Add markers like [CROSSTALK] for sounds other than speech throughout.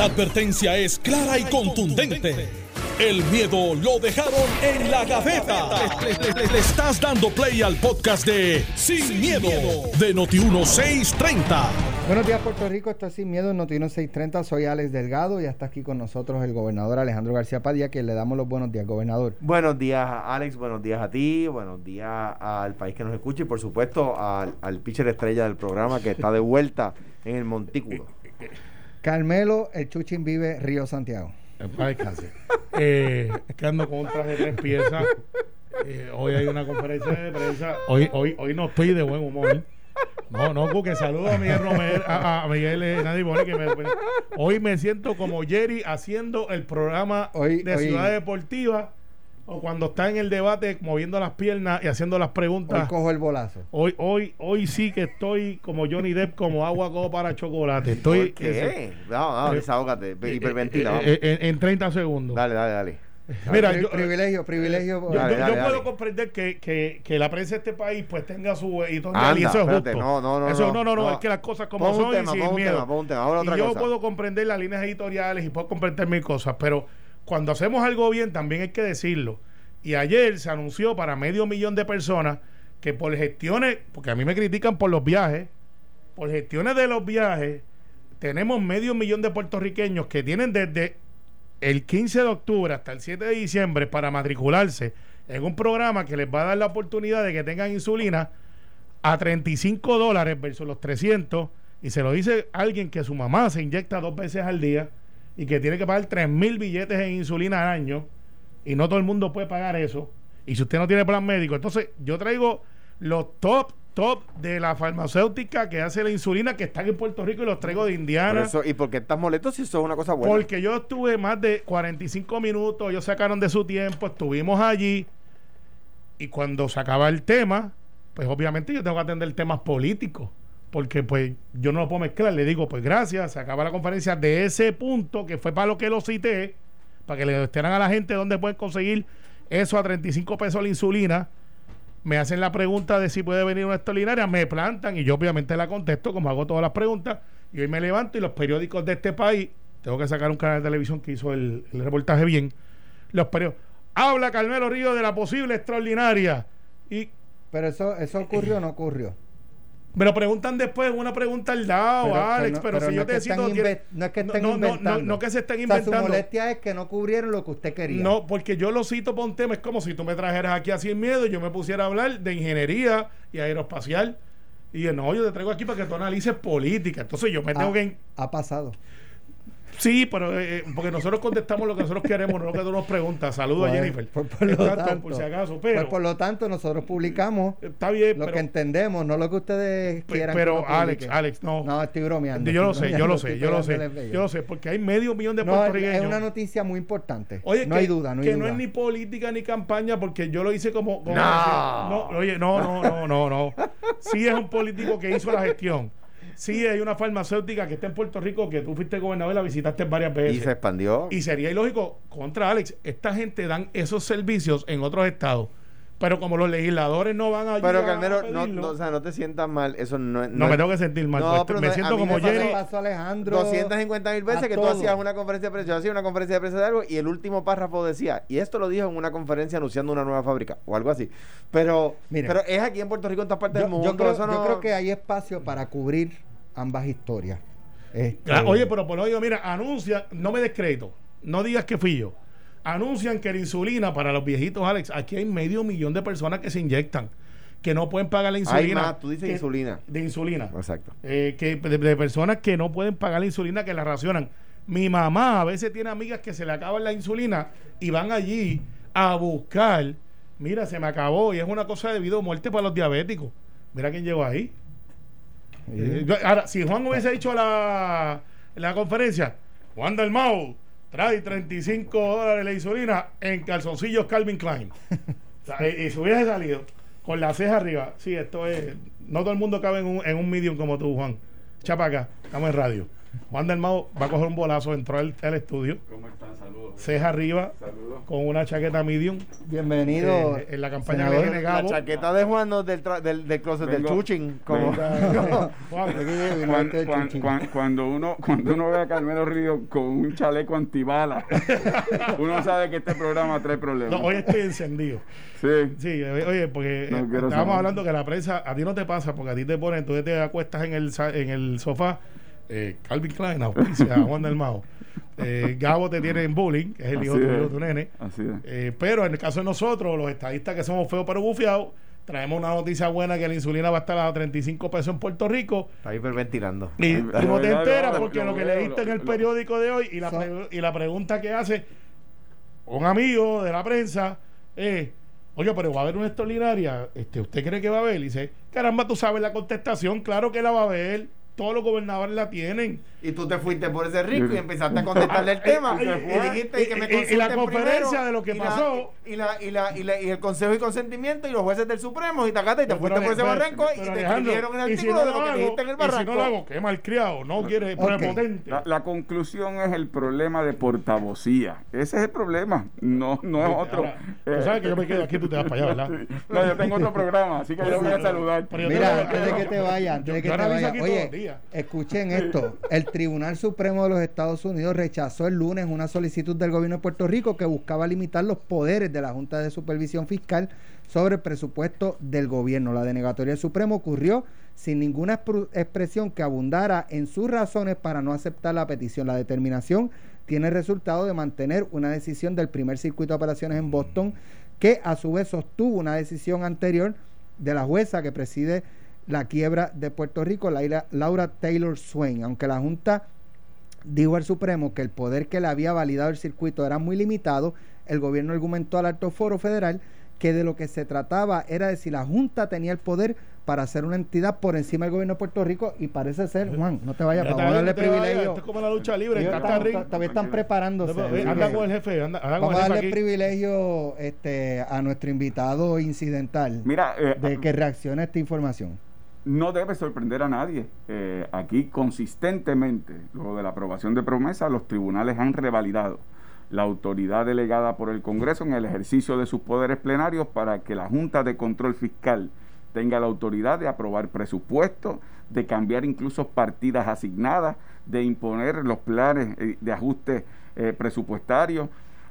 La advertencia es clara y contundente. El miedo lo dejaron en la gaveta. Le, le- le estás dando play al podcast de Sin, miedo, de Noti1630. Buenos días, Puerto Rico. Esto es Sin Miedo en Notino 630. Soy Alex Delgado y está aquí con nosotros el gobernador Alejandro García Padilla, que le damos los buenos días, gobernador. Buenos días, Alex. Buenos días a ti. Buenos días al país que nos escucha y, por supuesto, al, al pitcher estrella del programa que está de vuelta en el montículo. Carmelo, el Chuchín vive Río Santiago. Eh, es que ando con un traje de tres piezas. Eh, hoy hay una conferencia de prensa. Hoy, hoy, hoy no estoy de buen humor. No, no, que saludo a Miguel Romero, a, a Miguel eh, Nadie Boni, que me- hoy me siento como Jerry haciendo el programa Hoy- de hoy- Ciudad Deportiva o cuando está en el debate moviendo las piernas y haciendo las Hoy preguntas. cojo el bolazo. Hoy, hoy, hoy sí que estoy como Johnny Depp, como agua como para chocolate. Estoy ¿Por qué? No, no, eh, desahógate. eh, Hiperventila. eh, eh, en, en 30 segundos. Dale, dale, dale. Mira, yo, privilegio, privilegio. yo, Dale, yo- dale, yo dale. puedo comprender que, que, que la prensa de este país pues tenga su editorial y eso es espérate, justo. no, no, no, Eso, no, no, no, es que las cosas como Pon un son tema, y sin pon un miedo. tema, pon un tema. Ahora y otra yo cosa. puedo comprender las líneas editoriales y puedo comprender mil cosas, pero cuando hacemos algo bien también hay que decirlo. Y ayer se anunció para medio millón de personas que por gestiones, porque a mí me critican por los viajes, por gestiones de los viajes, tenemos medio millón de puertorriqueños que tienen desde el 15 de octubre hasta el 7 de diciembre para matricularse en un programa que les va a dar la oportunidad de que tengan insulina a 35 dólares versus los 300 y se lo dice alguien que su mamá se inyecta dos veces al día y que tiene que pagar 3 mil billetes en insulina al año y no todo el mundo puede pagar eso y si usted no tiene plan médico entonces yo traigo los top top de la farmacéutica que hace la insulina que están en Puerto Rico y los traigo de Por Indiana eso, ¿Y por qué estás molesto si eso es una cosa buena? porque yo estuve más de 45 minutos, ellos sacaron de su tiempo, estuvimos allí y cuando se acaba el tema, pues obviamente yo tengo que atender temas políticos, porque pues yo no lo puedo mezclar, le digo, pues gracias, se acaba la conferencia de ese punto, que fue para lo que lo cité, para que le demuestren a la gente dónde pueden conseguir eso a 35 pesos la insulina. Me hacen la pregunta de si puede venir una extraordinaria, me plantan y yo obviamente la contesto como hago todas las preguntas. Y hoy me levanto y los periódicos de este país, tengo que sacar un canal de televisión que hizo el, el reportaje bien. Los periódicos, habla Carmelo Río de la posible extraordinaria. Y Pero eso, eso ocurrió o no ocurrió. Me lo preguntan después, una pregunta al lado, Pero- Alex, pero, si no yo te cito, tiene- no es que estén no, no, no, inventando. no que se estén O sea, su inventando. molestia es que no cubrieron lo que usted quería. No, porque yo lo cito por un tema. Es como si tú me trajeras aquí a Sin Miedo y yo me pusiera a hablar de ingeniería y aeroespacial. Y yo, no, yo te traigo aquí para que tú analices política. Entonces yo me tengo que. Ha pasado. Sí, pero eh, porque nosotros contestamos lo que nosotros queremos, no lo que tú nos preguntas. Saludos a Pues, Jennifer. por- por lo Exacto, tanto. por si acaso. Pues Pero por lo tanto, nosotros publicamos está bien, lo pero, que entendemos, no lo que ustedes quieran. pero Alex. Alex, no. No, estoy bromeando. yo lo sé, yo lo sé, yo lo sé. Yo lo sé, porque hay medio millón de No, es, puertorriqueños. es una noticia muy importante. Oye, no que, hay duda, no hay que duda. no es ni política ni campaña porque yo lo hice como, como No. decía, no, oye, no, no, no, no, no. [LAUGHS] Sí es un político que hizo la gestión. Sí hay una farmacéutica que está en Puerto Rico que tú fuiste gobernador y la visitaste varias veces. Y se expandió. Y sería ilógico contra Alex. Esta gente dan esos servicios en otros estados. Pero como los legisladores no van a Pero a Carmelo, no, no, o sea, no te sientas mal. Eso no es. no, es- me tengo que sentir mal. No, pues, pero me no, a siento mí como Jerry. Pasó a Alejandro. 250 mil veces que tú hacías una conferencia de prensa. Yo hacía una conferencia de prensa de algo y el último párrafo decía, y esto lo dijo en una conferencia anunciando una nueva fábrica o algo así. Pero, Mire. pero es aquí en Puerto Rico, en todas partes Yo, del mundo. yo creo, eso no- yo creo que hay espacio para cubrir ambas historias. Este, Ah, Oye, pero por lo digo, mira, anuncia, no me des crédito, no digas que fui yo. Anuncian que la insulina para los viejitos, Alex, aquí hay medio millón de personas que se inyectan, que no pueden pagar la insulina. más, tú dices que- insulina. De insulina. Exacto. Eh, que de, de personas que no pueden pagar la insulina, que la racionan. Mi mamá a veces tiene amigas que se le acaban la insulina y van allí a buscar. Mira, se me acabó y es una cosa de vida o muerte para los diabéticos. Mira quién llegó ahí. Eh, yo- ahora, si Juan hubiese dicho la, la conferencia, Juan del Mau trae 35 dólares la insulina en calzoncillos Calvin Klein. [LAUGHS] O sea, y, y si hubiese salido con la ceja arriba, sí, esto es. No todo el mundo cabe en un, en un medium como tú, Juan. Chapa acá, estamos en radio. Juan del Mau va a coger un bolazo, entró al, al estudio, ¿Cómo están? Saludos. ceja arriba, Saludos. con una chaqueta medium. Bienvenido. Eh, en la campaña senador. de La chaqueta de Juan no del, tra- del, del closet del chuching. Como, [LAUGHS] Juan, cuando uno cuando uno ve a Carmelo Río con un chaleco antibala, [LAUGHS] uno sabe que este programa trae problemas. no, hoy estoy encendido. Sí. Sí, eh, oye, porque No eh, estábamos saber. hablando que la prensa, a ti no te pasa, porque a ti te ponen, tú te acuestas en el, sa- en el sofá, eh, Calvin Klein, auspicia a Juan del Mao. Eh, Gabo te tiene en bullying, que es el hijo es. tu nene. Así es. Eh, pero en el caso de nosotros, los estadistas que somos feos pero bufiados, traemos una noticia buena que la insulina va a estar a 35 pesos en Puerto Rico. Está hiperventilando. Y tú no te enteras porque lo que leíste en el periódico de hoy y la, pre- y la pregunta que hace un amigo de la prensa es, oye, pero va a haber una extraordinaria, este, ¿usted cree que va a haber? Y dice, caramba, tú sabes la contestación, claro que la va a haber, todos los gobernadores la tienen. Y tú te fuiste por ese rico y empezaste a [LAUGHS] contestarle el tema. Y dijiste que me y- la conferencia primero, de lo que pasó. y, la, y, la, y, la- y el Consejo y Consentimiento y los jueces del Supremo y tacata y te Pero, fuiste por ese pero, barranco y te escribieron en el artículo de lo que hago, dijiste en el y si no barranco. lo hago, qué malcriado, no quiere Ok. prepotente. La, la conclusión es el problema de portavocía. Ese es el problema, no, no es otro. Ahora, tú sabes que yo me quedo aquí, tú te vas para allá, ¿verdad? No, yo tengo otro programa, así que yo voy a saludar. Pero yo Mira, antes de que te vayas, antes de que yo te los oye, escuchen esto. El Tribunal Supremo de los Estados Unidos rechazó el lunes una solicitud del gobierno de Puerto Rico que buscaba limitar los poderes de la Junta de Supervisión Fiscal sobre el presupuesto del gobierno. La denegatoria del Supremo ocurrió sin ninguna expresión que abundara en sus razones para no aceptar la petición. La determinación tiene el resultado de mantener una decisión del primer circuito de operaciones en Boston que a su vez sostuvo una decisión anterior de la jueza que preside la quiebra de Puerto Rico, Laura, Laura Taylor Swain. Aunque la Junta dijo al Supremo que el poder que le había validado el circuito era muy limitado, el gobierno argumentó al alto foro federal que de lo que se trataba era de si la Junta tenía el poder para ser una entidad por encima del gobierno de Puerto Rico y parece ser, Juan, no te vayas, Ya vamos a está darle privilegio. Esto es como la lucha libre, está están- preparándose. No, así Anda que con el jefe, anda, anda con Vamos a darle aquí. privilegio este, a nuestro invitado incidental Mira, eh, de que reaccione a esta información. No debe sorprender a nadie. Eh, aquí consistentemente, luego de la aprobación de promesa, los tribunales han revalidado la autoridad delegada por el Congreso en el ejercicio de sus poderes plenarios para que la Junta de Control Fiscal tenga la autoridad de aprobar presupuestos, de cambiar incluso partidas asignadas, de imponer los planes eh, de ajuste eh, presupuestarios.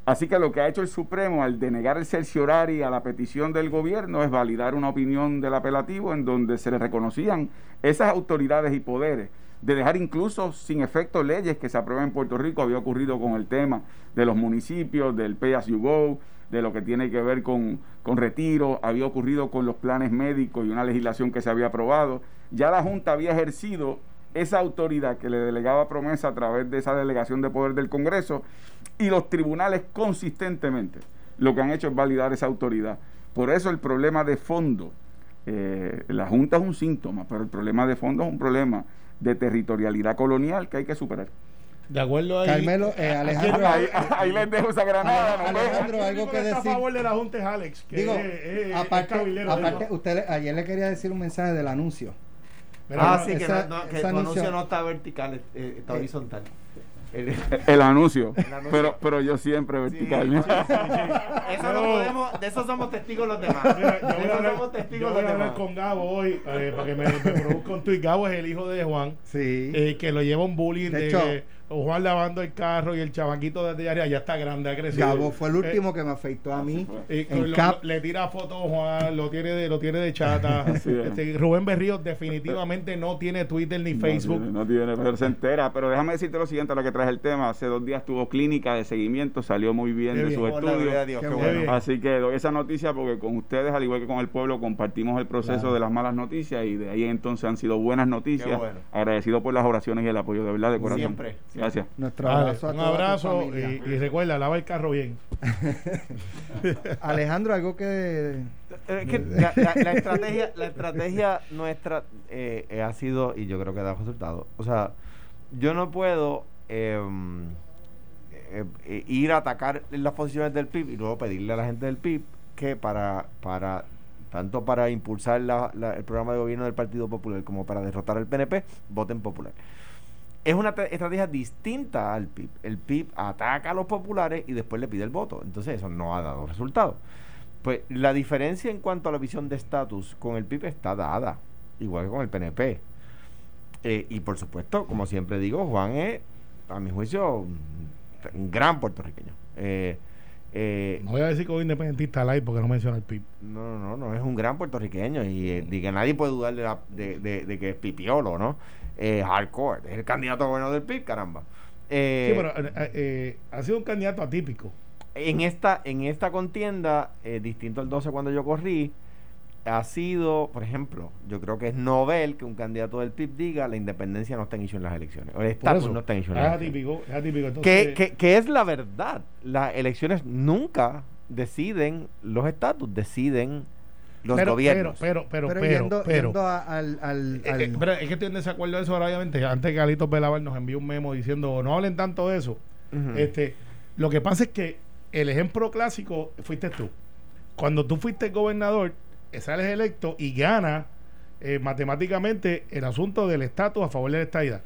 Así que lo que ha hecho el Supremo al denegar el cerciorari a la petición del gobierno es validar una opinión del apelativo en donde se le reconocían esas autoridades y poderes, de dejar incluso sin efecto leyes que se aprueben en Puerto Rico. Había ocurrido con el tema de los municipios, del Pay As You Go, de lo que tiene que ver con, con retiro, había ocurrido con los planes médicos y una legislación que se había aprobado. Ya la Junta había ejercido esa autoridad que le delegaba promesa a través de esa delegación de poder del Congreso y los tribunales consistentemente lo que han hecho es validar esa autoridad. Por eso el problema de fondo, eh, la Junta es un síntoma, pero el problema de fondo es un problema de territorialidad colonial que hay que superar. De acuerdo ahí. Carmelo, eh, Alejandro, Ahí, ahí les dejo esa granada. Ale- nos vemos. Alejandro, algo que está decir. a favor de la Junta es Alex, que Digo, es, es- aparte, aparte usted ayer le quería decir un mensaje del anuncio. Mira, ah, no, sí, que, esa- no, no, que esa tu anuncio anuncio- no está vertical, eh, está horizontal. El- El [LAUGHS] anuncio, El anuncio. Pero, pero yo siempre Sí, vertical. Eso no podemos, de eso somos testigos los demás. Mira, yo de voy a eso hablar, somos yo testigos voy los a hablar demás. con Gabo hoy eh, para que me, me produzca un tuit. Gabo es el hijo de Juan, Sí. eh, que lo lleva un bullying De de, hecho- Juan lavando el carro y el chamaquito desde allá ya está grande, ha crecido. Gabo fue el Eh, último que me afeitó a mí. Y en lo- Cap. le tira fotos Juan, lo tiene de, lo tiene de chata. [LAUGHS] Este, Rubén Berrío definitivamente no tiene Twitter ni Facebook. No tiene, no tiene, pero se entera. Pero déjame decirte lo siguiente, a lo que traes el tema. Hace dos días tuvo clínica de seguimiento, salió muy bien Qué de bien. sus Por la gloria de estudios. Dios, Qué qué bueno. bueno. Así que doy esa noticia porque con ustedes, al igual que con el pueblo, compartimos el proceso Claro. de las malas noticias y de ahí entonces han sido buenas noticias. Qué bueno. Agradecido por las oraciones y el apoyo de verdad de corazón. Siempre, siempre. Gracias. Nuestro abrazo a un abrazo y, y recuerda, lava el carro bien. [LAUGHS] Alejandro, algo que Es que la, la- la estrategia, la estrategia nuestra eh, eh, ha sido, y yo creo que da resultado. O sea, yo no puedo em, eh, eh, ir a atacar las posiciones del PIB y luego pedirle a la gente del PIB que para, para tanto para impulsar la- la- el programa de gobierno del Partido Popular como para derrotar al PNP, voten popular. Es una te- estrategia distinta al PIB. El PIB ataca a los populares y después le pide el voto. Entonces eso no ha dado resultado. Pues la diferencia en cuanto a la visión de estatus con el PIB está dada, igual que con el PNP. Eh, y por supuesto, como siempre digo, Juan es, a mi juicio, un gran puertorriqueño. Eh, eh, No voy a decir que soy independentista light porque no menciona el PIB. no, no, no, es un gran puertorriqueño y, eh, y que nadie puede dudar de, la- de, de- de que es pipiolo, ¿no? Eh, hardcore, es el candidato bueno del PIB, caramba. Eh, sí, pero eh, eh, ha sido un candidato atípico. en esta en esta contienda, distinto al 12 cuando yo corrí, ha sido, por ejemplo, yo creo que es novel que un candidato del PIB diga la independencia no está en issue en las elecciones, o el estatus eso, no está en issue en es las elecciones. atípico, es atípico. Que, que es la verdad. Las elecciones nunca deciden los estatus, deciden los pero, gobiernos. Pero, pero, pero, Pero, pero, yendo, pero, yendo a- al, al, Eh, al- eh, pero es que estoy en desacuerdo de eso, ahora, obviamente. Antes que Alito Belavar nos envió un memo diciendo no hablen tanto de eso. Este Lo que pasa es que el ejemplo clásico fuiste tú. Cuando tú fuiste gobernador, eh, sales electo y ganas eh, matemáticamente el asunto del estatus a favor de la estadidad.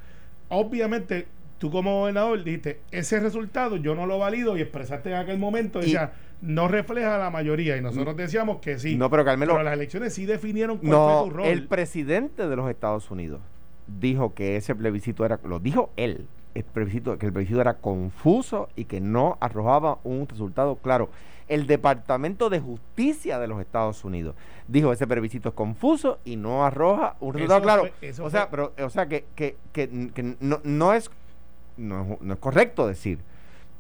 Obviamente, tú como gobernador dijiste, ese resultado yo no lo valido y expresaste en aquel momento, Y- decía, no refleja la mayoría. Y nosotros decíamos que sí. No, pero Carmelo, pero las elecciones sí definieron cuál no, fue tu rol. el presidente de los Estados Unidos dijo que ese plebiscito era, lo dijo él, el plebiscito, que el plebiscito era confuso y que no arrojaba un resultado claro. El Departamento de Justicia de los Estados Unidos dijo ese plebiscito es confuso y no arroja un resultado Eso claro. fue- eso o sea, fue- pero, o sea que, que, que, que no, no es no, no es correcto decir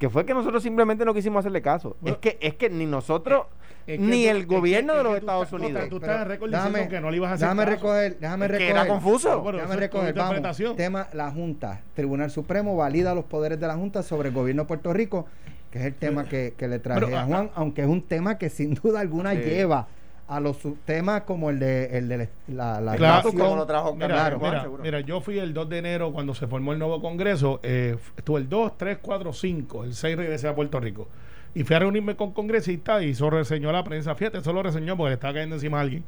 que fue que nosotros simplemente no quisimos hacerle caso. Bueno, es que es que ni nosotros Es que ni tú- el es que- gobierno es de que los tú Estados tú Unidos. Tú estás en récord diciendo déjame- que no le ibas a hacer déjame caso. recoger, déjame Es que recoger. era confuso. Bueno, Déjame es recoger, vamos. Tema, la Junta, Tribunal Supremo valida los poderes de la Junta sobre el gobierno de Puerto Rico, que es el tema que, que le traje Pero, a ah, Juan, aunque es un tema que sin duda alguna Sí. lleva a los subtemas como el de, el de la, la Claro, como lo trajo Mira, Juan, mira, seguro. mira, yo fui el 2 de enero cuando se formó el nuevo Congreso. eh, estuve el 2, 3, 4, 5. El 6 regresé a Puerto Rico. Y fui a reunirme con congresistas y eso reseñó a la prensa. Fíjate, eso lo reseñó porque le estaba cayendo encima a alguien.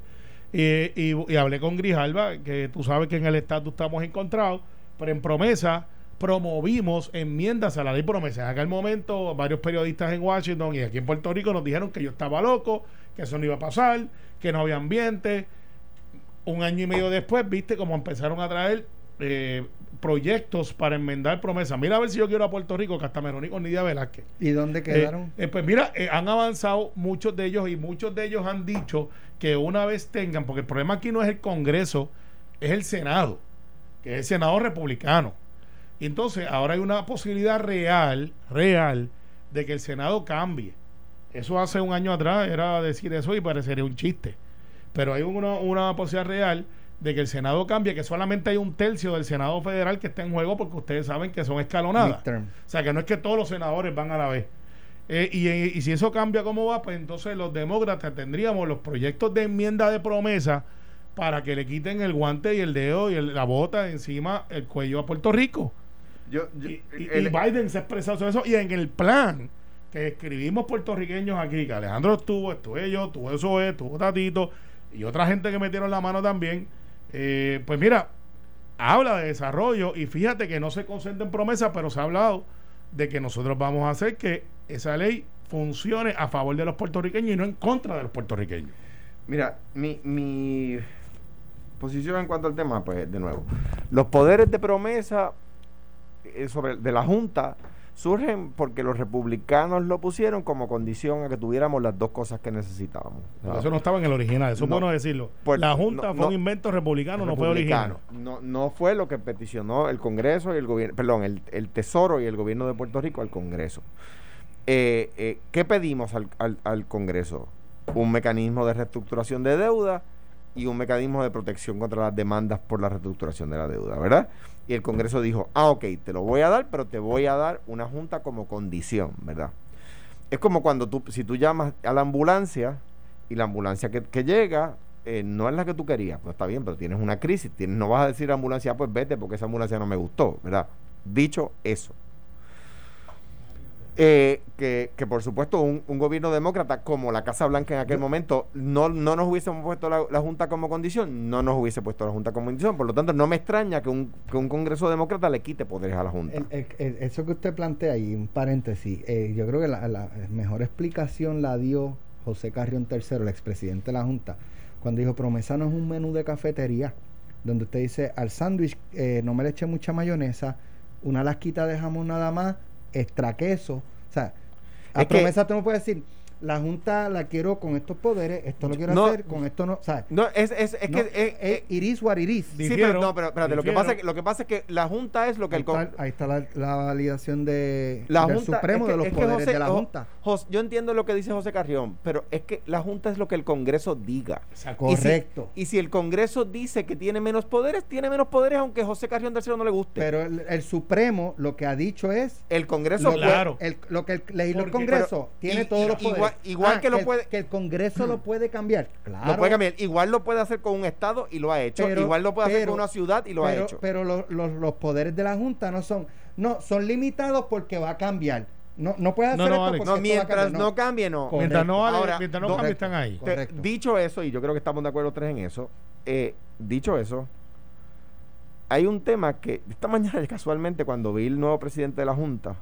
Y, y- y hablé con Grijalba, que tú sabes que en el estatus estamos encontrados, pero en promesa promovimos enmiendas a la ley promesa. En aquel momento, varios periodistas en Washington y aquí en Puerto Rico nos dijeron que yo estaba loco, que eso no iba a pasar, que no había ambiente. Un año y medio después, viste cómo empezaron a traer eh, proyectos para enmendar promesas. Mira a ver si yo quiero a Puerto Rico, que hasta me reuní con Nidia Velázquez. ¿Y dónde quedaron? Eh, eh, pues mira, eh, han avanzado muchos de ellos y muchos de ellos han dicho que una vez tengan, porque el problema aquí no es el Congreso, es el Senado, que es el Senado republicano. Y entonces ahora hay una posibilidad real, real, de que el Senado cambie. Eso hace un año atrás era decir eso y parecería un chiste. Pero hay una, una posibilidad real de que el Senado cambie, que solamente hay un tercio del Senado federal que está en juego porque ustedes saben que son escalonadas. Midterm. O sea, que no es que todos los senadores van a la vez. Eh, y, eh, y si eso cambia como va, pues entonces los demócratas tendríamos los proyectos de enmienda de promesa para que le quiten el guante y el dedo y el- la bota encima el cuello a Puerto Rico. Yo- yo- Y, y- el- y Biden se ha expresado sobre eso. Y en el plan que escribimos puertorriqueños aquí, que Alejandro estuvo, estuve yo, estuvo eso, estuvo Tatito y otra gente que metieron la mano también. eh, pues mira, habla de desarrollo y fíjate que no se concentra en promesas, pero se ha hablado de que nosotros vamos a hacer que esa ley funcione a favor de los puertorriqueños y no en contra de los puertorriqueños. Mira, mi, mi posición en cuanto al tema, pues de nuevo, los poderes de promesa eh, sobre de la Junta surgen porque los republicanos lo pusieron como condición a que tuviéramos las dos cosas que necesitábamos. Sea, Eso no estaba en el original, eso es No. bueno decirlo. Pues, la Junta no, fue un invento republicano, no fue original. No, no fue lo que peticionó el Congreso y el gobierno, perdón, el, el Tesoro y el gobierno de Puerto Rico al Congreso. Eh, eh, ¿Qué pedimos al, al- al Congreso? Un mecanismo de reestructuración de deuda y un mecanismo de protección contra las demandas por la reestructuración de la deuda, ¿verdad? Y el Congreso dijo, ah, ok, te lo voy a dar, pero te voy a dar una junta como condición, ¿verdad? Es como cuando tú, si tú llamas a la ambulancia y la ambulancia que, llega eh, no es la que tú querías, pues está bien, pero tienes una crisis, tienes, no vas a decir a la ambulancia, "Ah, pues vete porque esa ambulancia no me gustó, ¿verdad? Dicho eso, Eh, que, que, por supuesto un, un, gobierno demócrata como la Casa Blanca en aquel momento no, no nos hubiésemos puesto la, la, Junta como condición, no nos hubiese puesto la Junta como condición. Por lo tanto, no me extraña que un, que un Congreso demócrata le quite poderes a la Junta. El, el, el, eso que usted plantea ahí, un paréntesis, eh, yo creo que la, la, mejor explicación la dio José Carrión III, el expresidente de la Junta, cuando dijo, promesa no es un menú de cafetería, donde usted dice, al sándwich eh, no me le eche mucha mayonesa, una lasquita de jamón nada más, extra queso. O sea, a es promesa tú no puedes decir, la Junta la quiero con estos poderes, esto lo quiero no, hacer, con esto no, ¿sabes? No, es, es, es no, que es, es iris what iris. Sí, pero no, pero espérate, lo que pasa es que lo que pasa es que la Junta es lo que ahí el está, ahí está la, la, validación de la del junta, Supremo que, de los poderes José, de la Junta. José, yo entiendo lo que dice José Carrión, pero es que la Junta es lo que el Congreso diga. Correcto. Y si, y si el Congreso dice que tiene menos poderes, tiene menos poderes aunque José Carrión III no le guste. Pero el, el Supremo lo que ha dicho es el Congreso lo, claro. el, lo que el, legisla el Congreso pero, tiene y, todos y, los poderes. Igual, igual ah, que lo que puede el, que el Congreso lo puede cambiar. Claro. Lo puede cambiar. Igual lo puede hacer con un Estado y lo ha hecho. Pero, Igual lo puede pero, hacer con una ciudad y lo pero, ha hecho. Pero lo, lo, los poderes de la Junta no son, no, son limitados porque va a cambiar. No, no puede hacer no, no, esto Alex. no, mientras no. no. cambie, no. Correcto. Mientras no, Ahora, mientras no cambie, están ahí. Te, dicho eso, y yo creo que estamos de acuerdo tres en eso, eh, dicho eso, hay un tema que esta mañana [LAUGHS] casualmente cuando vi el nuevo presidente de la Junta,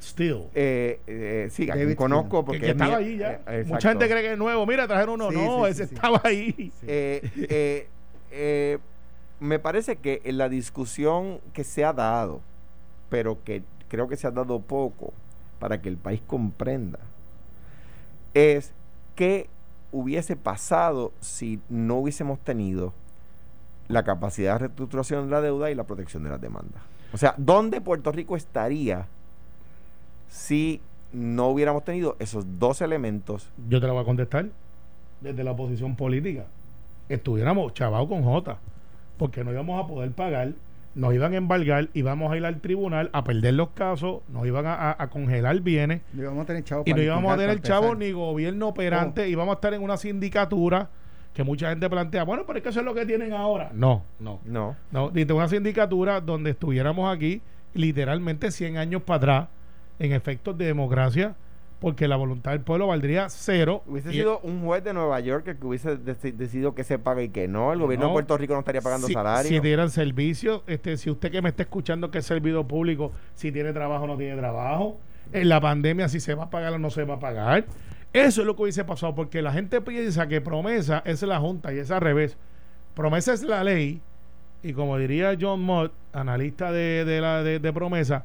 Still. Eh, eh, sí, conozco porque que, que estaba ahí ya. Eh, Mucha gente cree que es nuevo. Mira, trajeron uno. Sí, no, sí, ese sí, estaba ahí. Eh, me parece que en la discusión que se ha dado, pero que creo que se ha dado poco para que el país comprenda, es qué hubiese pasado si no hubiésemos tenido la capacidad de reestructuración de la deuda y la protección de las demandas. O sea, ¿dónde Puerto Rico estaría si no hubiéramos tenido esos dos elementos? Yo te la voy a contestar desde la oposición política. Estuviéramos chavados con J, porque no íbamos a poder pagar, nos iban a embargar, íbamos a ir al tribunal a perder los casos, nos iban a, a, a congelar bienes. No íbamos a tener chavo y no íbamos a tener chavo ni gobierno operante, oh. íbamos a estar en una sindicatura que mucha gente plantea, bueno, pero es que eso es lo que tienen ahora. No, no, no. No, una sindicatura donde estuviéramos aquí literalmente 100 años para atrás en efectos de democracia, porque la voluntad del pueblo valdría cero. Hubiese sido un juez de Nueva York el que hubiese dec decidido que se pague y que no. El gobierno no, de Puerto Rico no estaría pagando si, salario. Si dieran servicios, este, si usted que me está escuchando que es servidor público, si tiene trabajo o no tiene trabajo. En la pandemia, si se va a pagar o no se va a pagar. Eso es lo que hubiese pasado, porque la gente piensa que promesa es la Junta y es al revés. Promesa es la ley, y como diría John Mott, analista de, de la, de, de promesa,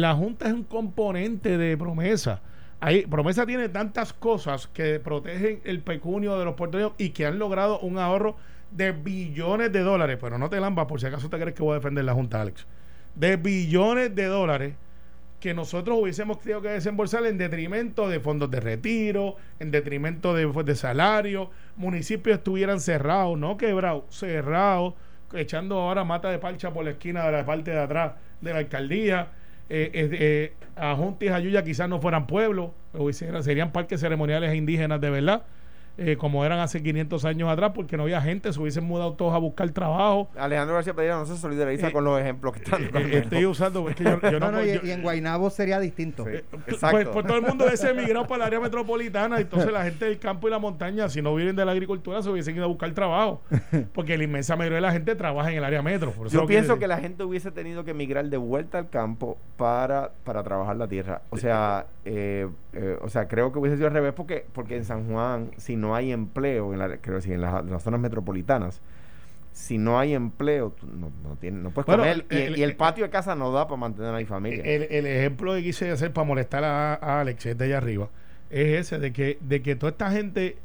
la Junta es un componente de promesa. Ahí, promesa tiene tantas cosas que protegen el pecunio de los puertorriqueños y que han logrado un ahorro de billones de dólares. Pero no te lambas por si acaso te crees que voy a defender la Junta, Alex. De billones de dólares que nosotros hubiésemos tenido que desembolsar en detrimento de fondos de retiro, en detrimento de, de salario, municipios estuvieran cerrados, no quebrados, cerrados, echando ahora mata de parcha por la esquina de la parte de atrás de la alcaldía. Eh, eh, a Junta y Jayuya quizás no fueran pueblos, serían parques ceremoniales indígenas de verdad. Eh, como eran hace 500 años atrás, porque no había gente, se hubiesen mudado todos a buscar trabajo. Alejandro García Padilla no se solidariza eh, con los ejemplos que están. Eh, estoy usando, es que yo, yo no, no, no y, yo, y, en Guaynabo sería distinto. Sí, pues, pues, todo el mundo hubiese emigrado para el área metropolitana, entonces la gente del campo y la montaña, si no viven de la agricultura, se hubiesen ido a buscar trabajo, porque la inmensa mayoría de la gente trabaja en el área metro. yo pienso que, que la gente hubiese tenido que emigrar de vuelta al campo para, para trabajar la tierra. O sea, eh, eh, o sea, creo que hubiese sido al revés, porque, porque en San Juan, si no hay empleo, en, la, creo decir, en, la, en las zonas metropolitanas, si no hay empleo, no, no, tiene, no puedes bueno, comer. El, y, el, y, el, patio de casa no da para mantener a mi familia. El, el, ejemplo que quise hacer para molestar a, a Alex, es de allá arriba, es ese, de que, de que toda esta gente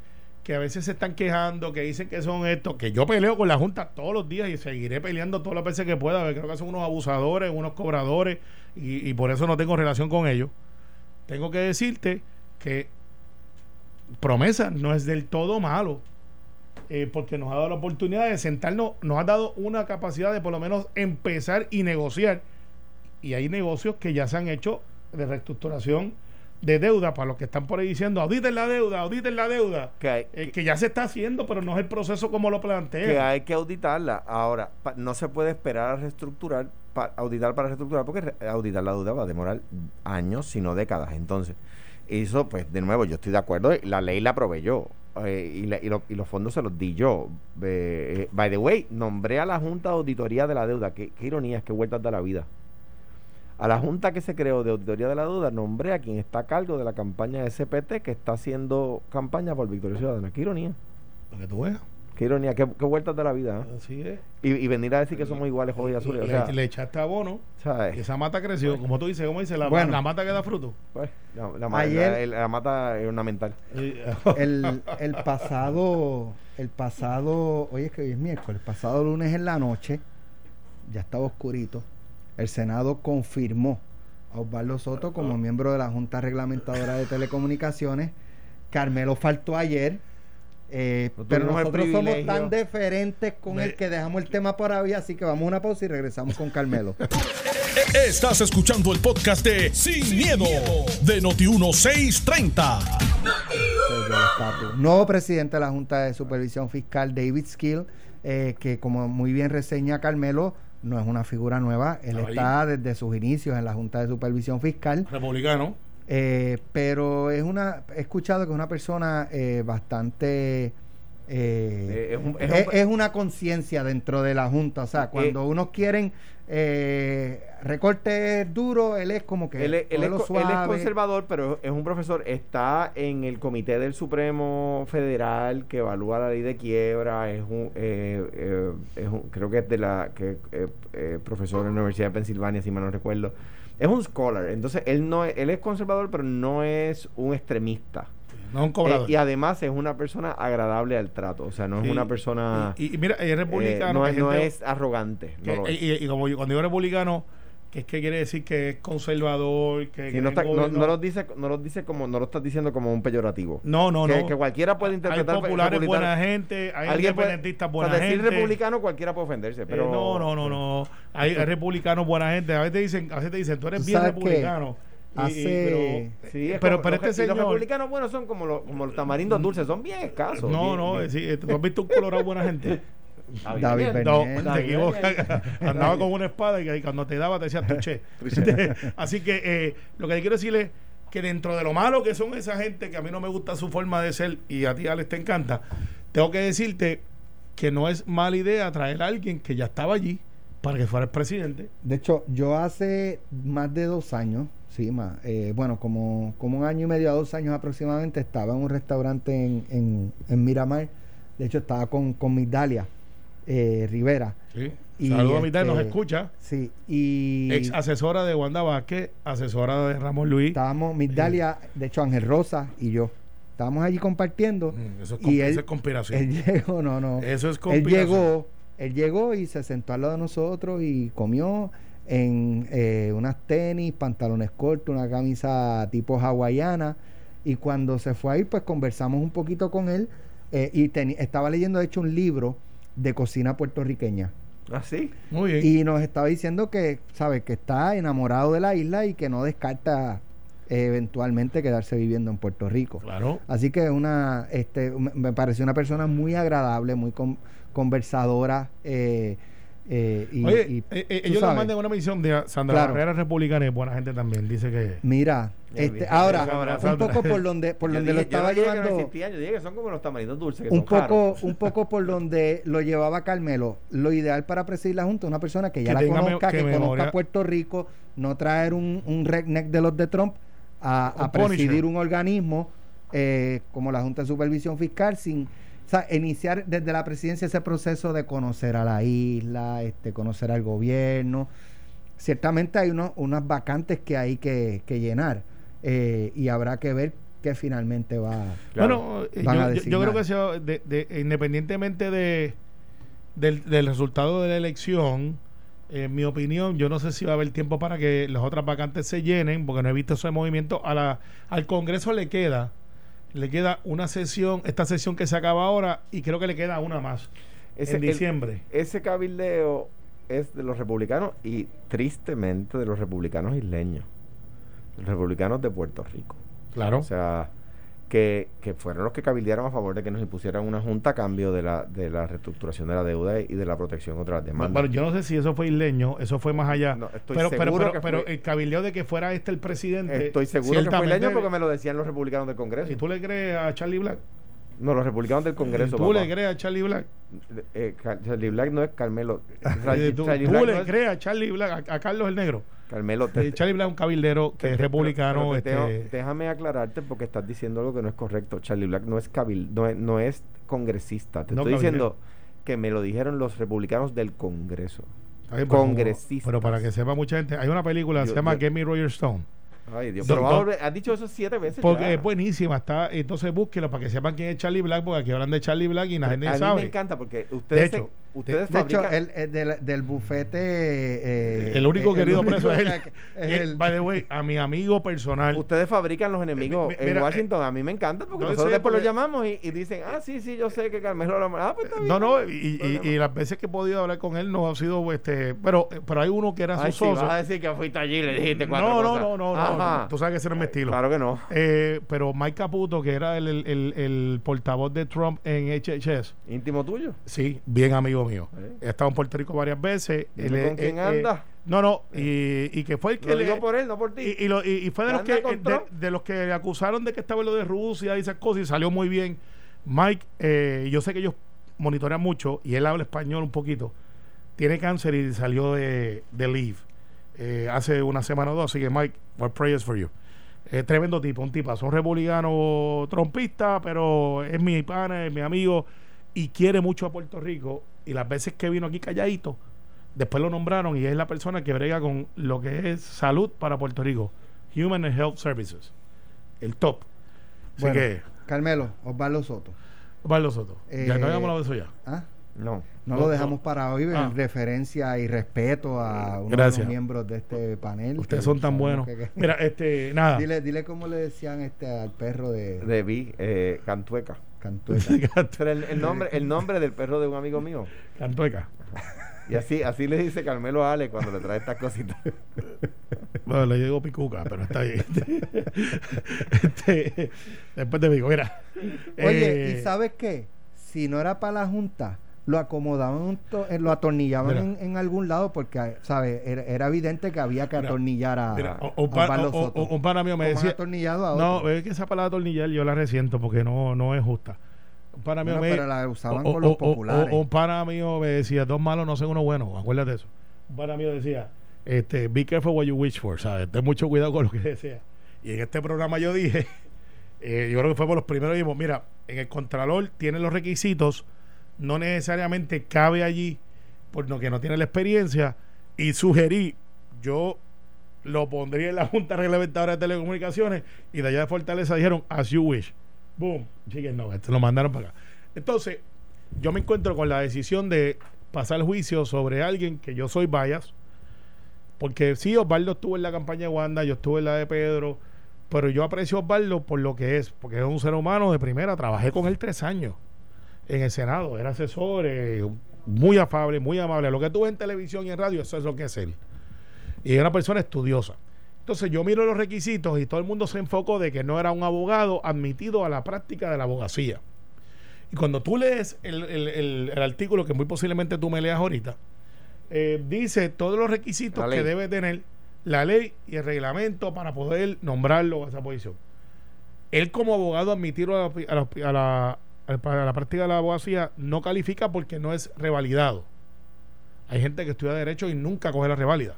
que a veces se están quejando, que dicen que son estos, que yo peleo con la Junta todos los días y seguiré peleando todas las veces que pueda, creo que son unos abusadores, unos cobradores, y, y por eso no tengo relación con ellos. Tengo que decirte que promesa no es del todo malo eh, porque nos ha dado la oportunidad de sentarnos, nos ha dado una capacidad de por lo menos empezar y negociar. Y hay negocios que ya se han hecho de reestructuración de deuda para los que están por ahí diciendo auditen la deuda, auditen la deuda, que, hay, eh, que ya se está haciendo, pero no es el proceso como lo plantea. Que hay que auditarla. Ahora, no se puede esperar a reestructurar auditar para reestructurar, porque re- auditar la deuda va a demorar años, si no décadas. Entonces, eso, pues, de nuevo, yo estoy de acuerdo, la ley la proveyó. eh, y, la- y lo- y los fondos se los di yo. Eh, eh, by the way, nombré a la Junta de Auditoría de la Deuda. Qué, qué ironías, qué vueltas da la vida. A la Junta que se creó de Auditoría de la Deuda, nombré a quien está a cargo de la campaña de SPT que está haciendo campaña por Victoria Ciudadana. Qué ironía. Para que tú veas. Qué ironía, qué, qué vueltas de la vida. ¿eh? Así es. Y, y venir a decir que somos iguales, ojos y azules. O le, sea, le echaste abono ¿sabes? y esa mata creció. Como tú dices, ¿cómo dice? La, Bueno. la mata que da fruto. Pues, la, Ayer- la- mata es ornamental. [LAUGHS] El, el pasado, el pasado, oye, es que hoy es miércoles, el pasado lunes en la noche, ya estaba oscurito, el Senado confirmó a Osvaldo Soto como miembro de la Junta Reglamentadora de Telecomunicaciones. Carmelo faltó ayer, eh, No pero nosotros somos tan deferentes con Me- el que dejamos el tema por ahí, así que vamos a una pausa y regresamos con Carmelo. [LAUGHS] Estás escuchando el podcast de Sin, miedo, de Noti1630. Desde el estatus. Nuevo presidente de la Junta de Supervisión Fiscal, David Skill, eh, que como muy bien reseña Carmelo, no es una figura nueva. Él ahí. está desde sus inicios en la Junta de Supervisión Fiscal, Republicano. Eh, pero es una, he escuchado que es una persona eh, bastante... eh, Eh, es un- es es, un- es una conciencia dentro de la Junta. O sea, cuando unos quieren eh, recortes duros, él es como que Él, es- él él conservador, pero es un profesor. Está en el Comité del Supremo Federal que evalúa la ley de quiebra. Es un, eh, eh, es un- creo que es de la que eh, eh, profesor en la Universidad de Pensilvania, si mal no recuerdo. Es un scholar. Entonces él no, es- él es conservador, pero no es un extremista. No es un Eh, cobrador. y además es una persona agradable al trato. O sea, no es Sí. una persona. y, y mira, es eh, republicano. no, es, no es arrogante. no que- lo es. y, y como yo, cuando digo republicano, que es que quiere decir que es conservador, que, Sí, que no, está- no, no lo dice, no lo dice como, no lo estás diciendo como un peyorativo. no, no, que, no. que cualquiera puede hay interpretar. populares republicano. buena gente, hay independentistas buena sea, decir republicano cualquiera puede ofenderse, Eh, pero no, no, no, no. Hay, hay republicanos buena gente. A veces te dicen, a veces te dicen, tú eres Tú bien republicano. Y- hace- pero- Sí, es pero, como- pero los, este los señor. republicanos buenos son como los, como los tamarindos dulces, son bien escasos. No, bien- no, bien- sí, eh, tú has visto un colorado buena gente. [LAUGHS] David Bernier. No, te equivocas. [LAUGHS] Andaba con una espada y, y cuando te daba te decía tuché. [LAUGHS] [LAUGHS] Así que eh, lo que te quiero decir es que dentro de lo malo que son esa gente, que a mí no me gusta su forma de ser y a ti, Alex, te encanta, tengo que decirte que no es mala idea traer a alguien que ya estaba allí para que fuera el presidente. De hecho, yo hace más de dos años, sí, más, eh, bueno, como, como un año y medio a dos años aproximadamente, estaba en un restaurante en, en, en Miramar. De hecho, estaba con, con Migdalia eh, Rivera. Sí. Y, Saludos a mitad, este, nos escucha. Sí, y Ex asesora de Wanda Vázquez, asesora de Ramón Luis. estábamos, Migdalia, de hecho, Ángel Rosa y yo. Estábamos allí compartiendo. Mm, Eso es, y él- eso es conspiración. Él [LAUGHS] llegó, no, no. eso es él conspiración. llegó, él llegó y se sentó al lado de nosotros y comió en eh, unas tenis, pantalones cortos, una camisa tipo hawaiana. Y cuando se fue ahí, pues conversamos un poquito con él. eh, y estaba leyendo, de hecho, un libro de cocina puertorriqueña. ¿Ah, sí? Muy bien. Y nos estaba diciendo que, ¿sabe? Que está enamorado de la isla y que no descarta eh, eventualmente quedarse viviendo en Puerto Rico. Claro. Así que una, este, me me pareció una persona muy agradable, muy con- conversadora. eh, eh, y, Oye, y eh, eh, ellos le sabes. mandan una misión de Sandra Claro. Barrera Republicana y buena gente también. Dice que. Mira, este, ahora, Sandra, un poco por donde, por [LAUGHS] Yo donde dije- lo yo estaba no no llevando, yo dije que son como los tamarindos dulces, que un son poco, caros. [LAUGHS] un poco por donde lo llevaba Carmelo. Lo ideal para presidir la Junta, una persona que ya Que la me- conozca, que que, conozca Puerto Rico, no traer un, un redneck de los de Trump a, a Un Punisher. presidir un organismo eh, como la Junta de Supervisión Fiscal sin sea, iniciar desde la presidencia ese proceso de conocer a la isla, este, conocer al gobierno. Ciertamente hay unos, unas vacantes que hay que, que llenar eh, y habrá que ver qué finalmente va. Claro. Bueno, yo, creo que sea de- de- independientemente de, del, del resultado de la elección, en mi opinión, yo no sé si va a haber tiempo para que las otras vacantes se llenen, porque no he visto ese movimiento. A la, al Congreso le queda, le queda una sesión, esta sesión que se acaba ahora, y creo que le queda una más Ese- en el- diciembre. ese cabildeo es de los republicanos y tristemente de los republicanos isleños. Los republicanos de Puerto Rico. claro. O sea, que, que fueron los que cabildearon a favor de que nos impusieran una junta a cambio de la, de la reestructuración de la deuda y de la protección contra las demandas. Bueno, yo no sé si eso fue isleño, eso fue más allá. No, estoy pero, pero, seguro pero, que pero fue- el cabildeo de que fuera este el presidente. Estoy seguro que fue isleño porque me lo decían los republicanos del Congreso. ¿Y tú le crees a Charlie Black? No, los republicanos del Congreso. ¿Y ¿Tú papá. le crees a Charlie Black? Eh, Car- Charlie Black no es Carmelo. Eh, [LAUGHS] Charlie, ¿Tú, Charlie tú Black le no es- crees a Charlie Black, a, a Carlos el Negro? Carmelo, te- Eh, Charlie Black es un cabildero que es republicano. pero este, déjame aclararte porque estás diciendo algo que no es correcto. Charlie Black no es cabil, no es, no es congresista. Te No, estoy cabildero. diciendo que me lo dijeron los republicanos del Congreso. bien, pero como- congresistas. Pero para que sepa mucha gente, hay una película que se llama yo- Get Me Roger Stone. Ay, Dios. Pero vamos has dicho eso siete veces. Porque ya. es buenísima. está Entonces búsquelo para que sepan quién es Charlie Black, porque aquí hablan de Charlie Black y la gente a mí sabe. me encanta porque ustedes, De hecho, se- ustedes De hecho, fabrican- el, el del, del bufete. eh, el único eh, querido único preso es él. es el- by the way, a mi amigo personal. Ustedes fabrican los enemigos Mi- mi- en Washington. a mí me encanta porque no nosotros después porque- lo llamamos y, y dicen, ah, sí, sí, yo sé que Carmelo lo Ah, pues está bien. No, no, y, y- las veces que he podido hablar con él no ha sido este, pero pero hay uno que era Ay, su sí, socio. vas a decir que fuiste allí y le dijiste cuatro no, no, cosas. no, no, no, Ajá. Tú sabes que ese no es mi estilo. Claro que no. Eh, pero Mike Caputo, que era el, el, el- el portavoz de Trump en HHS, Íntimo tuyo. sí, bien amigo mío. Sí. He estado en Puerto Rico varias veces. Él, con eh, quién eh, anda. no, no, y, y que fue el que Lo le- digo por él, no por ti. y, y, lo- y- fue de los, que, de, los que le acusaron de que estaba en lo de Rusia y esas cosas y salió muy bien. Mike, eh, yo sé que ellos monitorean mucho y él habla español un poquito. Tiene cáncer y salió de, de leave eh, hace una semana o dos. Así que Mike, our prayers for you. Es tremendo tipo, un tipazo, un republicano trompista, pero es mi pana, es mi amigo y quiere mucho a Puerto Rico. Y las veces que vino aquí calladito, después lo nombraron y es la persona que brega con lo que es salud para Puerto Rico. Human and Health Services. El top. Así Bueno, que, Carmelo, Osvaldo Soto. Osvaldo Soto. Eh, ya no habíamos hablado de eso ya. ¿Ah? No. No, No, lo dejamos no. para hoy en Ah. referencia y respeto a uno de los miembros de este panel. Ustedes que son tan buenos. que- que- Mira, este, nada. dile, dile cómo le decían este al perro de, De Vi, eh, Cantueca. Cantueca. [LAUGHS] Pero el, el nombre, el nombre del perro de un amigo mío. Cantueca. Y así, así le dice Carmelo a Ale cuando le trae estas cositas. [LAUGHS] Bueno, le digo picuca, pero está bien. [LAUGHS] Este, después te digo, mira. Oye, eh, ¿y sabes qué? Si no era para la Junta, lo acomodaban, eh, lo atornillaban Mira. en, en algún lado porque, ¿sabes? Era, era evidente que había que Mira, atornillar a, mira, a o- un, o- o- un pana mío me decía. atornillado a No, es que esa palabra tornillar yo la resiento porque no, no es justa. Un pana mío Bueno, me pero la usaban o- con los populares. un pana mío me decía, dos malos no son uno bueno, acuérdate de eso. Un pana mío decía, este, be careful what you wish for, ¿sabes? Ten mucho cuidado con lo que [LAUGHS] deseas. Y en este programa yo dije, [LAUGHS] eh, yo creo que fue por los primeros, dijimos, mira, en el Contralor tiene los requisitos, no necesariamente cabe allí, por lo que no tiene la experiencia, y sugerí, yo lo pondría en la [LAUGHS] Junta Reglamentadora de Telecomunicaciones, y de allá de Fortaleza dijeron, as you wish. Boom, chicken no, lo mandaron para acá. Entonces, yo me encuentro con la decisión de pasar el juicio sobre alguien que yo soy bias, porque sí, Osvaldo estuvo en la campaña de Wanda, yo estuve en la de Pedro, pero yo aprecio a Osvaldo por lo que es, porque es un ser humano de primera, trabajé con él tres años en el Senado, era asesor, eh, muy afable, muy amable, lo que tuve en televisión y en radio, eso es lo que es él. Y es una persona estudiosa. Entonces yo miro los requisitos y todo el mundo se enfocó de que no era un abogado admitido a la práctica de la abogacía. Y cuando tú lees el, el- el- el artículo que muy posiblemente tú me leas ahorita, eh, dice todos los requisitos que debe tener la ley y el reglamento para poder nombrarlo a esa posición. Él como abogado admitirlo a la, a la- a la- a la práctica de la abogacía no califica porque no es revalidado. Hay gente que estudia derecho y nunca coge la reválida.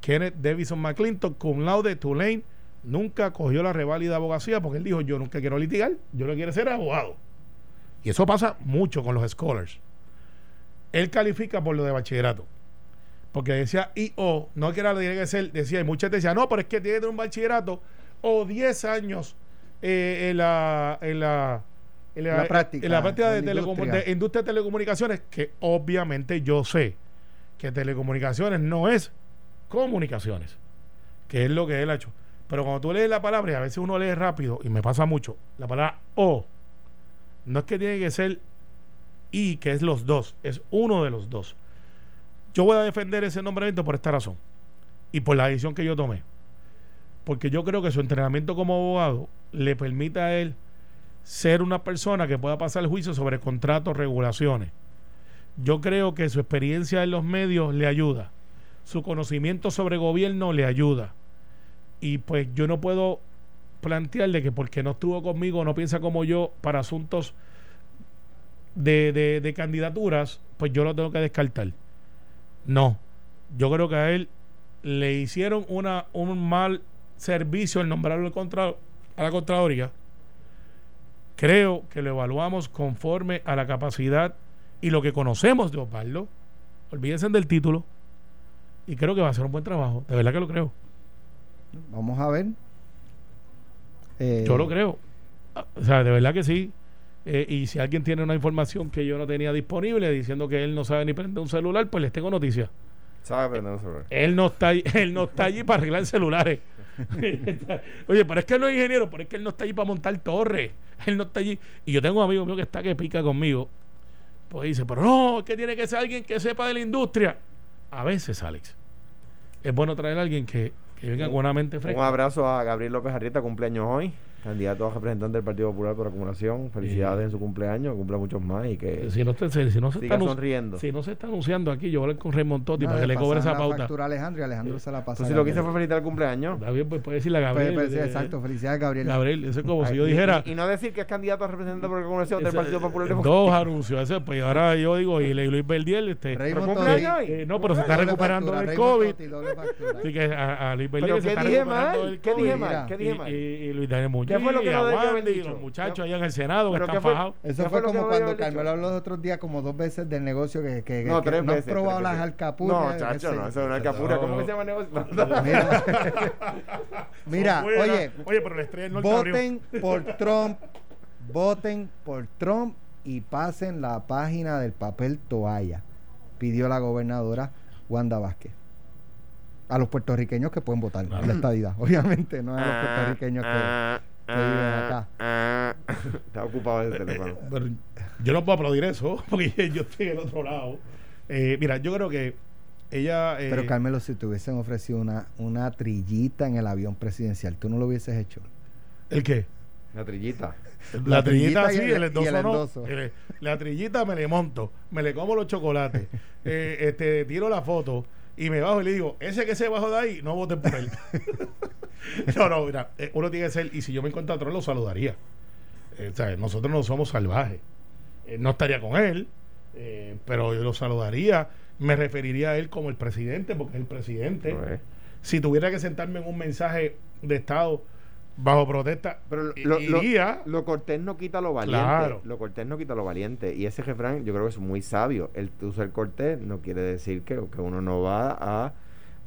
Kenneth Davison McClinton, cum laude Tulane, nunca cogió la reválida de abogacía porque él dijo, yo nunca quiero litigar, yo no quiero ser abogado. Y eso pasa mucho con los scholars. Él califica por lo de bachillerato. Porque decía IO, no que era lo que tiene que decía, y muchas decían, no, pero es que tiene que tener un bachillerato o 10 años eh, en la, en La práctica, en la práctica de, la industria. de industria de telecomunicaciones, que obviamente yo sé que telecomunicaciones no es comunicaciones, que es lo que él ha hecho. Pero cuando tú lees la palabra, y a veces uno lee rápido, y me pasa mucho, la palabra O, no es que tiene que ser I, que es los dos, es uno de los dos. Yo voy a defender ese nombramiento por esta razón y por la decisión que yo tomé. Porque yo creo que su entrenamiento como abogado le permite a él ser una persona que pueda pasar el juicio sobre contratos, regulaciones. Yo creo que su experiencia en los medios le ayuda, su conocimiento sobre gobierno le ayuda. Y pues yo no puedo plantearle que porque no estuvo conmigo, no piensa como yo para asuntos de, de, de candidaturas, pues yo lo tengo que descartar. No, yo creo que a él le hicieron una, un mal servicio el nombrarlo contra, a la Contraloría. Creo que lo evaluamos conforme a la capacidad y lo que conocemos de Osvaldo. Olvídense del título. Y creo que va a ser un buen trabajo. De verdad que lo creo. Vamos a ver. Eh, yo lo creo. O sea, de verdad que sí. Eh, y si alguien tiene una información que yo no tenía disponible diciendo que él no sabe ni prender un celular, pues les tengo noticias. Sabe un. Él no está, [LAUGHS] él no está allí para arreglar celulares. [LAUGHS] Oye, pero es que él no es ingeniero, pero es que él no está allí para montar torres. Él no está allí. Y yo tengo un amigo mío que está que pica conmigo. Pues dice, pero no, es que tiene que ser alguien que sepa de la industria. A veces, Alex, es bueno traer a alguien que, que venga con una mente fresca. Un abrazo a Gabriel López Arrieta, cumpleaños hoy candidato a representante del Partido Popular por acumulación. Felicidades en su cumpleaños, cumpla muchos más y que si no, se, si no se siga está sonriendo. Si no se está anunciando aquí, yo voy a hablar con Raymond Totti para que le cobre esa pauta. Factura a Alejandro y Alejandro se la pasa. Pues si lo quise fue felicitar el cumpleaños. David, pues puede decirle a Gabriel. Puede, puede, exacto, felicidades Gabriel. Gabriel, eso es como si yo dijera. Y, no decir que es candidato a representante por acumulación del Partido Popular. Dos anuncios, ese, pues ahora yo digo, y Luis Verdiel, este. Eh, no, pero se está recuperando del COVID. Así que a, Luis Verdiel se está recuperando del COVID. ¿Qué dije mal? ¿Qué dije mal? Y Luis Daniel Muñoz. ¿Qué fue lo que no y los muchachos allá en el Senado que están fajados. Eso fue como cuando Carmelo habló los otros días como dos veces del negocio que, que, no, que tres no veces, probado las alcapurrias. No, chacho, no, eso es una alcapurria. ¿Cómo que se llama el negocio? [LAUGHS] Mira, Mira [LAUGHS] oye, oye, pero la estrella no voten por Trump, voten por Trump y pasen la página del papel toalla, pidió la gobernadora Wanda Vázquez. A los puertorriqueños que pueden votar en la estadidad, obviamente, no a los puertorriqueños que, viven acá. [LAUGHS] Está ocupado el teléfono. Pero yo no puedo aplaudir eso, [LAUGHS] porque yo estoy del otro lado. Eh, mira, yo creo que ella. Eh, Pero Carmelo, si te hubiesen ofrecido una, una trillita en el avión presidencial, ¿tú no lo hubieses hecho? ¿El qué? La trillita. La, trillita, sí, el, endoso, no. la trillita me le monto, me le como los chocolates, [LAUGHS] eh, este, tiro la foto y me bajo y le digo, ese que se bajó de ahí, no voten por él. No, no, mira, eh, uno tiene que ser, y si yo me encuentro a otro, lo saludaría. Eh, o sea, nosotros no somos salvajes. Eh, no estaría con él, pero yo lo saludaría. Me referiría a él como el presidente, porque es el presidente. Si tuviera que sentarme en un mensaje de Estado bajo protesta. Pero lo, iría, lo, cortés no quita lo valiente. Lo cortés no quita lo valiente. Y ese refrán yo creo que es muy sabio. El usar cortés no quiere decir que, que uno no va a,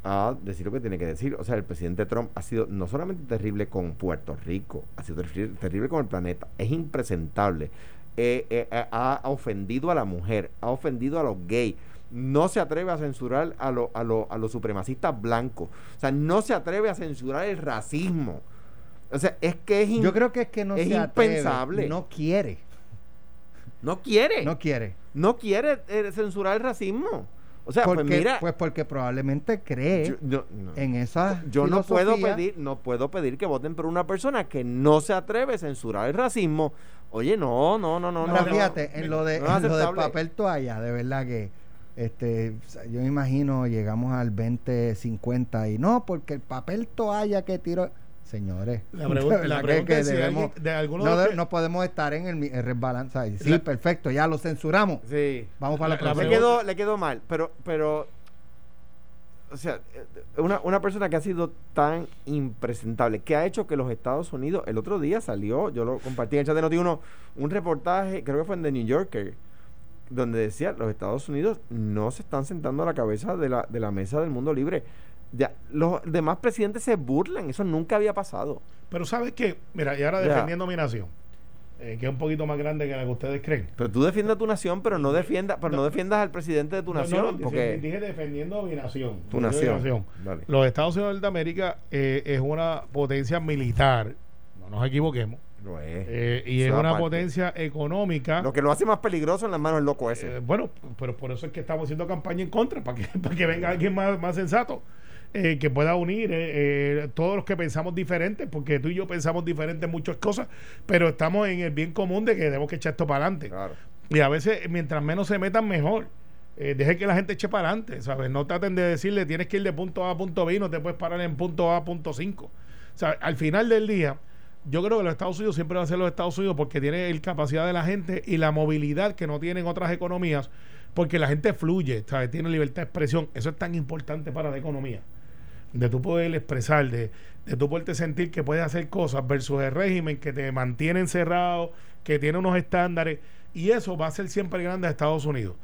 a, decir lo que tiene que decir. O sea, el presidente Trump ha sido no solamente terrible con Puerto Rico, ha sido terrible, con el planeta. Es impresentable. Eh, eh, eh, ha ofendido a la mujer, ha ofendido a los gays no se atreve a censurar a, lo, a, lo, a los supremacistas blancos. O sea, no se atreve a censurar el racismo. O sea, es que es Yo creo que es que no es impensable. no quiere. No quiere. No quiere. No quiere eh, censurar el racismo. O sea, pues mira, pues porque probablemente cree en esa Yo no puedo pedir, no puedo pedir que voten por una persona que no se atreve a censurar el racismo. Oye, no, no, no, no. no, fíjate, en lo de en lo del papel toalla, de verdad que este yo me imagino llegamos al 2050 y no, porque el papel toalla que tiró Señores, la [LAUGHS] pregunta, la pregunta es de no, no, podemos estar en el, el Sí, perfecto, ya lo censuramos. Sí. Vamos para la, la, Le quedó, le quedó mal, pero, pero o sea, una, una persona que ha sido tan impresentable, que ha hecho que los Estados Unidos, el otro día salió, yo lo compartí en el chat de Noti1, un reportaje, creo que fue en The New Yorker, donde decía, los Estados Unidos no se están sentando a la cabeza de la, de la mesa del mundo libre ya, los demás presidentes se burlan, eso nunca había pasado. Pero ¿sabes qué? Mira, y ahora defendiendo mi nación, eh, que es un poquito más grande que la que ustedes creen. Pero tú defiendes a tu nación, pero no defiendas, pero no, defiendas al presidente de tu nación. porque dije defendiendo mi nación. Tu nación. Los Estados Unidos de América eh, es una potencia militar, no nos equivoquemos. Lo es. Eh, y es una potencia económica. Lo que lo hace más peligroso en las manos del loco ese. bueno, pero por eso es que estamos haciendo campaña en contra, para que, [LAUGHS] para que venga alguien más, más sensato. Eh, que pueda unir eh, eh, todos los que pensamos diferentes, porque tú y yo pensamos diferentes en muchas cosas, pero estamos en el bien común de que debemos que echar esto para adelante. Y a veces, mientras menos se metan, mejor. deje que la gente eche para adelante, ¿sabes? No traten de decirle tienes que ir de punto A a punto B y no te puedes parar en punto A a punto 5. Al final del día, yo creo que los Estados Unidos siempre va a ser los Estados Unidos porque tiene el capacidad de la gente y la movilidad que no tienen otras economías, porque la gente fluye, ¿sabes? tiene libertad de expresión. Eso es tan importante para la economía. De tú poder expresar, de, de tú poderte sentir que puedes hacer cosas versus el régimen que te mantiene encerrado, que tiene unos estándares. Y eso va a ser siempre grande a Estados Unidos.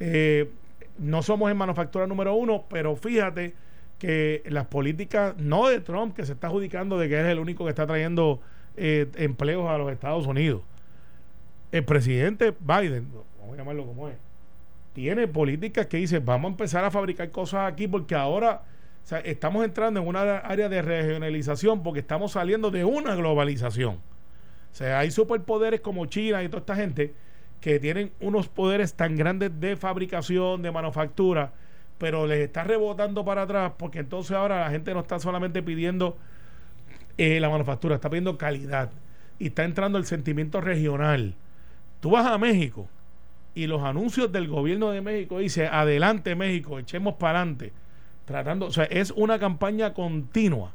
Eh, no somos en manufactura número uno, pero fíjate que las políticas, no de Trump, que se está adjudicando de que es el único que está trayendo eh, empleos a los Estados Unidos. El presidente Biden, vamos a llamarlo como es, tiene políticas que dice, vamos a empezar a fabricar cosas aquí porque ahora estamos entrando en una área de regionalización porque estamos saliendo de una globalización. O sea, hay superpoderes como China y toda esta gente que tienen unos poderes tan grandes de fabricación, de manufactura, pero les está rebotando para atrás porque entonces ahora la gente no está solamente pidiendo eh, la manufactura, está pidiendo calidad y está entrando el sentimiento regional. Tú vas a México y los anuncios del gobierno de México dice adelante México, echemos para adelante, tratando, o sea, es una campaña continua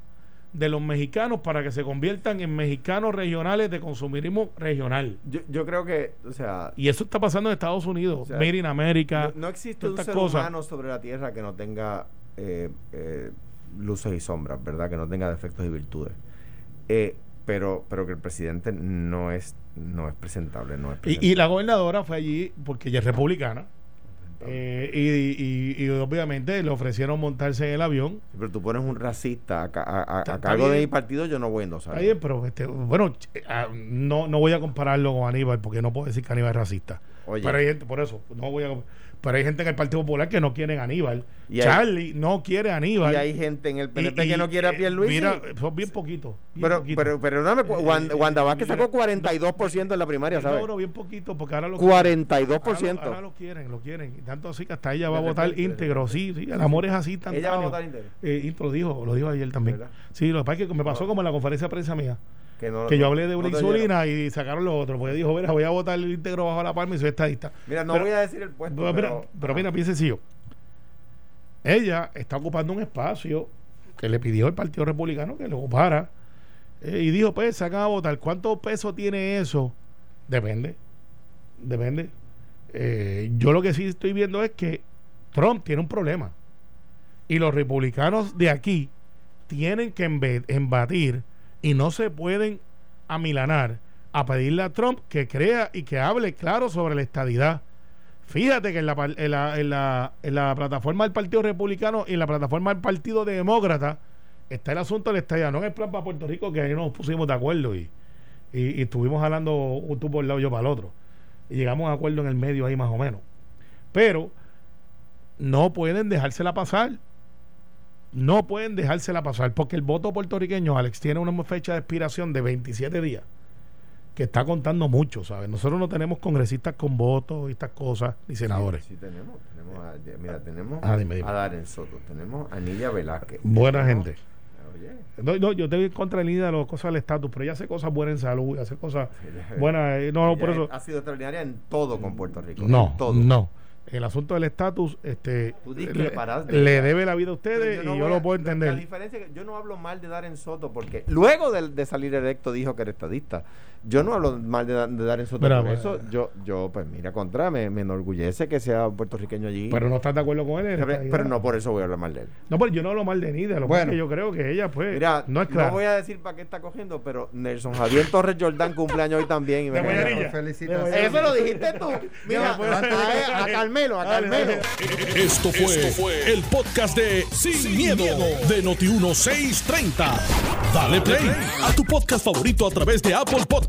de los mexicanos para que se conviertan en mexicanos regionales de consumismo regional. Yo, yo creo que, o sea... Y eso está pasando en Estados Unidos, Made in America. No, existe un ser humano sobre la Tierra que no tenga eh, eh, luces y sombras, ¿verdad? Que no tenga defectos y virtudes. Eh, pero, pero que el presidente no es, no es presentable. No es Y, y, la gobernadora fue allí porque ella es republicana. Eh, y, y, obviamente le ofrecieron montarse en el avión. pero tú pones un racista a, a, cargo de mi partido, yo no voy a endosar. Está bien, pero este, bueno, ah, no, no voy a compararlo con Aníbal porque no puedo decir que Aníbal es racista. Oye. Pero por eso, no voy a pero hay gente en el Partido Popular que no quiere a Aníbal. Charlie no quiere a Aníbal. Y hay gente en el PNP que no quiere a Pierluisi. Mira, son bien poquitos. pero, pero, pero, no Wanda, Wanda Vázquez sacó 42% en la primaria, ¿sabes? No, bien poquito, porque ahora lo 42%. Ahora, lo quieren, lo quieren. Y tanto así que hasta ella va a votar íntegro. Sí, sí, el amor es así tan Ella va a votar íntegro. Eh, lo dijo, lo dijo ayer también. Sí, lo que pasa es que me pasó como en la conferencia de prensa mía. Que, yo hablé de una insulina y sacaron los otros. Porque dijo, mira, voy a votar el íntegro bajo la palma y soy estadista. Mira, no voy a decir el puesto. Pero, pero, mira, bien sencillo. Ella está ocupando un espacio que le pidió el Partido Republicano que lo ocupara. Eh, y dijo, pues, sacan a votar. ¿Cuánto peso tiene eso? Depende. Depende. Eh, yo lo que sí estoy viendo es que Trump tiene un problema. Y los republicanos de aquí tienen que embatir y no se pueden amilanar a pedirle a Trump que crea y que hable claro sobre la estadidad. Fíjate que en la, en la, en la, plataforma del Partido Republicano y en la plataforma del Partido Demócrata está el asunto de la estadidad, no en el plan para Puerto Rico, que ahí nos pusimos de acuerdo y, y, estuvimos hablando tú por el lado, yo para el otro. Y llegamos a acuerdo en el medio ahí más o menos. Pero no pueden dejársela pasar no pueden dejársela pasar porque el voto puertorriqueño, Alex, tiene una fecha de expiración de 27 días que está contando mucho, ¿sabes? Nosotros no tenemos congresistas con votos y estas cosas, ni senadores. Sí, tenemos. tenemos a, mira, tenemos ah, a Darren Soto, tenemos a Nidia Velázquez. Buena gente. Oye. No, yo tengo en contra de Nidia de las cosas del estatus, pero ella hace cosas buenas en salud, hace cosas [LAUGHS] buenas. Eh, no, por eso. Ha sido extraordinaria en todo con Puerto Rico. No, todo. no el asunto del estatus este le, debe la vida a ustedes y yo lo puedo entender. La diferencia que yo no hablo mal de Darren Soto porque luego de, de salir electo dijo que era estadista. Yo no hablo mal de, de Darren Soto por eso. Yo, yo, pues mira, contra, me, me, enorgullece que sea puertorriqueño allí. Pero no estás de acuerdo con él. Pero, no por eso voy a hablar mal de él. No, pero yo no hablo mal de Nida. Lo bueno, que yo creo que ella, pues, mira, no es claro. No voy a decir para qué está cogiendo, pero Nelson Javier Torres Jordán cumpleaños hoy también. Y me Felicitaciones. Eso lo dijiste tú. Mira, a, a, Carmelo, a Carmelo. Esto fue, Esto fue el podcast de Sin, miedo, de Noti1630. Dale play a tu podcast favorito a través de Apple Podcasts,